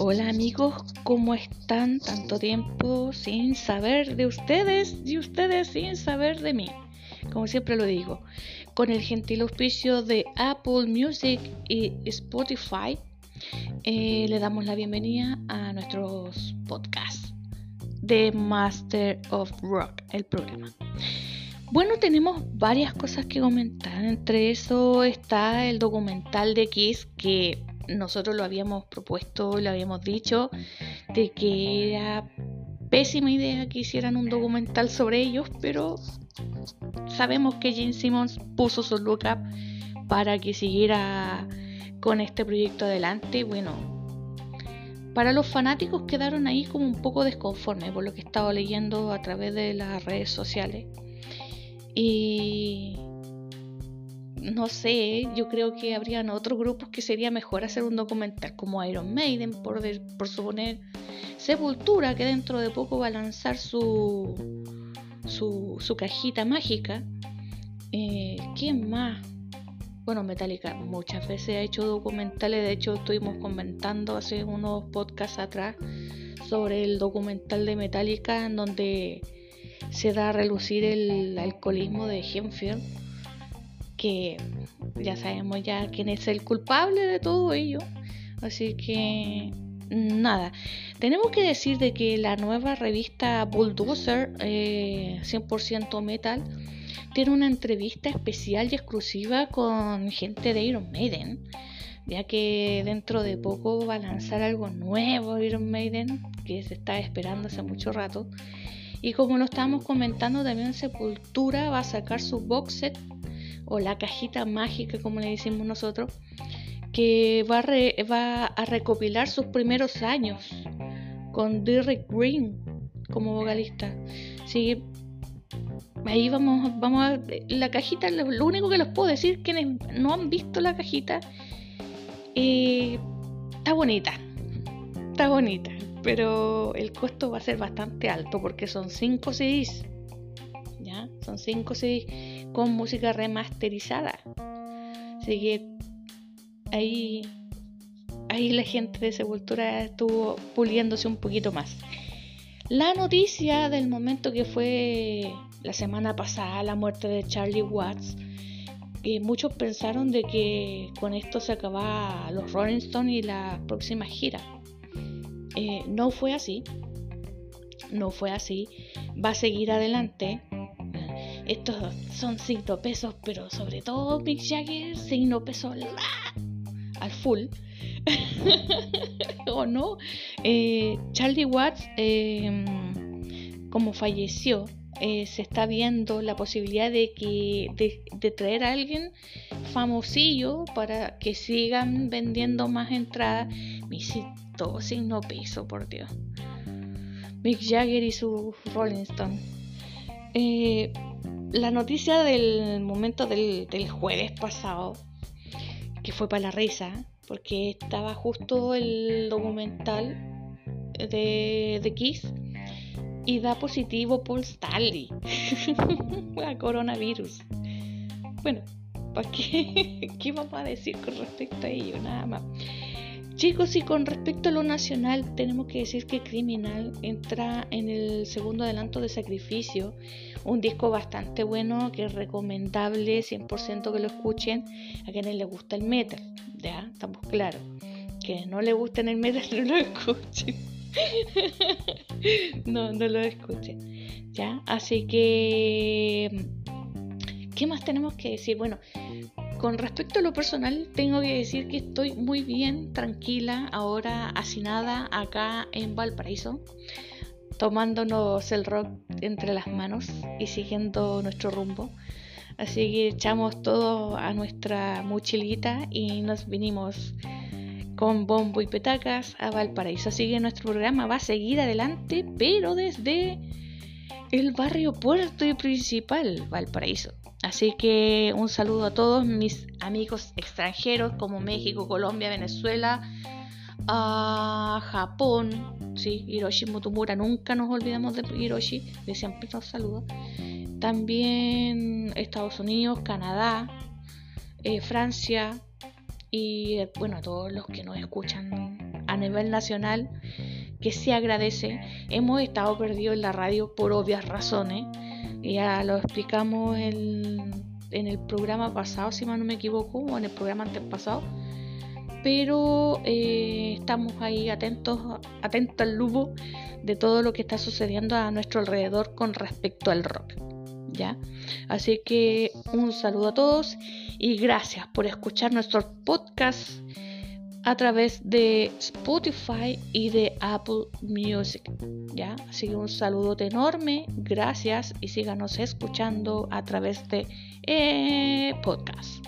Hola amigos, ¿cómo están? Tanto tiempo sin saber de ustedes y ustedes sin saber de mí. Como siempre lo digo, con el gentil auspicio de Apple Music y Spotify, eh, le damos la bienvenida a nuestros podcasts de Master of Rock, el programa. Bueno, tenemos varias cosas que comentar. Entre eso está el documental de Kiss que nosotros lo habíamos propuesto, lo habíamos dicho, de que era pésima idea que hicieran un documental sobre ellos, pero sabemos que Gene Simmons puso su lookup para que siguiera con este proyecto adelante. Bueno, para los fanáticos quedaron ahí como un poco desconformes por lo que he estado leyendo a través de las redes sociales. Y no sé, yo creo que habrían otros grupos que sería mejor hacer un documental como Iron Maiden, por, por suponer Sepultura, que dentro de poco va a lanzar su, su, cajita mágica. Eh, ¿Quién más? Bueno, Metallica muchas veces ha hecho documentales, de hecho estuvimos comentando hace unos podcasts atrás sobre el documental de Metallica en donde se da a relucir el alcoholismo de Hemfield que ya sabemos ya quién es el culpable de todo ello. Así que nada, tenemos que decir de que la nueva revista Bulldozer 100% eh, Metal tiene una entrevista especial y exclusiva con gente de Iron Maiden, ya que dentro de poco va a lanzar algo nuevo Iron Maiden que se está esperando hace mucho rato. Y como lo estábamos comentando, también Sepultura va a sacar su box set o la cajita mágica, como le decimos nosotros, que va a, recopilar sus primeros años con Derek Green como vocalista. Sí, ahí vamos, vamos a la cajita, lo, único que les puedo decir quienes no han visto la cajita, eh, está bonita, está bonita, pero el costo va a ser bastante alto porque son 5 CDs, ya, son 5 CDs con música remasterizada. Así que ahí, ahí la gente de Sepultura estuvo puliéndose un poquito más. La noticia del momento que fue la semana pasada la muerte de Charlie Watts, que muchos pensaron de que con esto se acababa los Rolling Stones y la próxima gira. Eh, no fue así. No fue así. Va a seguir adelante estos son signo pesos, pero sobre todo Mick Jagger, signo peso al full. ¿O no? Eh, Charlie Watts, em, como falleció, eh, se está viendo la posibilidad de que de, traer a alguien famosillo para que sigan vendiendo más entradas. Mi signo peso, por Dios. Mick Jagger y su Rolling Stone. Eh, la noticia del momento del, jueves pasado, que fue para la risa, porque estaba justo el documental de, de Kiss y da positivo Paul Stanley a coronavirus. Bueno, ¿para qué? ¿qué vamos a decir con respecto a ello? Nada más. Chicos, y con respecto a lo nacional, tenemos que decir que Criminal entra en el segundo adelanto de Sacrificio, un disco bastante bueno, que es recomendable, 100% que lo escuchen, a quienes les gusta el metal, ya, estamos claros. Que no le gusten el metal, no lo escuchen. no, no lo escuchen, ya, así que... ¿Qué más tenemos que decir? Bueno, con respecto a lo personal, tengo que decir que estoy muy bien, tranquila, ahora hacinada acá en Valparaíso, tomándonos el rock entre las manos y siguiendo nuestro rumbo. Así que echamos todo a nuestra mochilita y nos vinimos con bombo y petacas a Valparaíso. Así que nuestro programa va a seguir adelante, pero desde el barrio puerto y principal, Valparaíso. Así que un saludo a todos mis amigos extranjeros como México, Colombia, Venezuela, a Japón, sí, Hiroshi Motomura, nunca nos olvidamos de Hiroshi, de siempre nos saluda. También Estados Unidos, Canadá, eh, Francia y bueno, a todos los que nos escuchan a nivel nacional, que se agradece. Hemos estado perdidos en la radio por obvias razones. Ya lo explicamos en, en el programa pasado, si mal no me equivoco, o en el programa antes pasado. Pero eh, estamos ahí atentos, atentos al lupo de todo lo que está sucediendo a nuestro alrededor con respecto al rock. ¿Ya? Así que un saludo a todos y gracias por escuchar nuestros podcasts a través de Spotify y de Apple Music. ¿ya? Así que un saludote enorme, gracias y síganos escuchando a través de eh, podcast.